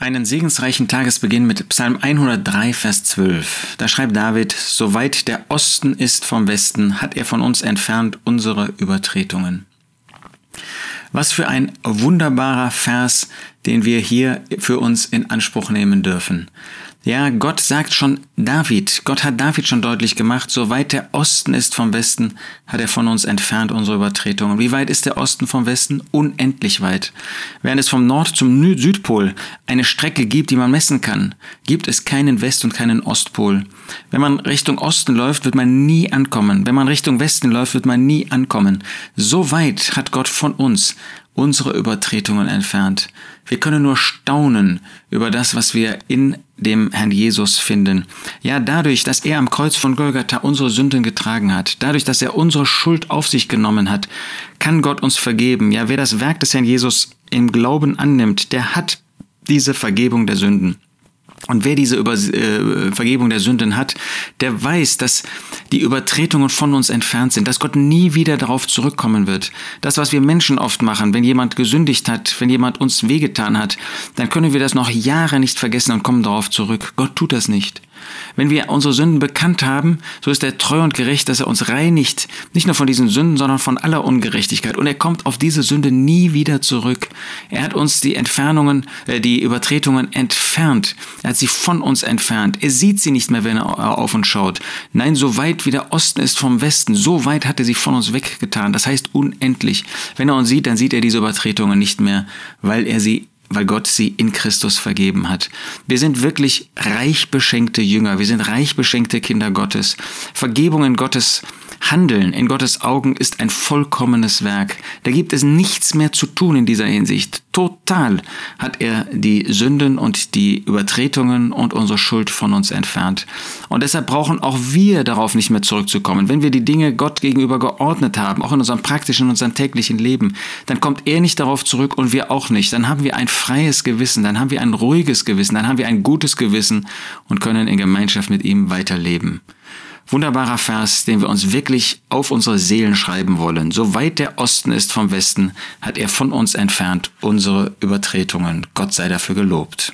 Einen segensreichen Tagesbeginn mit Psalm 103, Vers 12. Da schreibt David, Soweit der Osten ist vom Westen, hat er von uns entfernt unsere Übertretungen. Was für ein wunderbarer Vers, den wir hier für uns in Anspruch nehmen dürfen. Ja, Gott sagt schon David, Gott hat David schon deutlich gemacht, so weit der Osten ist vom Westen, hat er von uns entfernt unsere Übertretungen. Wie weit ist der Osten vom Westen? Unendlich weit. Während es vom Nord zum Südpol eine Strecke gibt, die man messen kann, gibt es keinen West- und keinen Ostpol. Wenn man Richtung Osten läuft, wird man nie ankommen. Wenn man Richtung Westen läuft, wird man nie ankommen. So weit hat Gott von uns unsere Übertretungen entfernt. Wir können nur staunen über das, was wir in dem Herrn Jesus finden. Ja, dadurch, dass er am Kreuz von Golgatha unsere Sünden getragen hat, dadurch, dass er unsere Schuld auf sich genommen hat, kann Gott uns vergeben. Ja, wer das Werk des Herrn Jesus im Glauben annimmt, der hat diese Vergebung der Sünden. Und wer diese Über äh, Vergebung der Sünden hat, der weiß, dass die Übertretungen von uns entfernt sind, dass Gott nie wieder darauf zurückkommen wird. Das, was wir Menschen oft machen, wenn jemand gesündigt hat, wenn jemand uns wehgetan hat, dann können wir das noch Jahre nicht vergessen und kommen darauf zurück. Gott tut das nicht. Wenn wir unsere Sünden bekannt haben, so ist er treu und gerecht, dass er uns reinigt, nicht nur von diesen Sünden, sondern von aller Ungerechtigkeit. Und er kommt auf diese Sünde nie wieder zurück. Er hat uns die Entfernungen, äh, die Übertretungen entfernt. Er hat sie von uns entfernt. Er sieht sie nicht mehr, wenn er auf uns schaut. Nein, so weit wie der Osten ist vom Westen, so weit hat er sie von uns weggetan. Das heißt unendlich. Wenn er uns sieht, dann sieht er diese Übertretungen nicht mehr, weil er sie weil Gott sie in Christus vergeben hat. Wir sind wirklich reich beschenkte Jünger, wir sind reich beschenkte Kinder Gottes. Vergebung in Gottes Handeln in Gottes Augen ist ein vollkommenes Werk. Da gibt es nichts mehr zu tun in dieser Hinsicht. Total hat er die Sünden und die Übertretungen und unsere Schuld von uns entfernt. Und deshalb brauchen auch wir darauf nicht mehr zurückzukommen. Wenn wir die Dinge Gott gegenüber geordnet haben, auch in unserem praktischen, in unserem täglichen Leben, dann kommt er nicht darauf zurück und wir auch nicht. Dann haben wir ein freies Gewissen, dann haben wir ein ruhiges Gewissen, dann haben wir ein gutes Gewissen und können in Gemeinschaft mit ihm weiterleben. Wunderbarer Vers, den wir uns wirklich auf unsere Seelen schreiben wollen. So weit der Osten ist vom Westen, hat er von uns entfernt unsere Übertretungen. Gott sei dafür gelobt.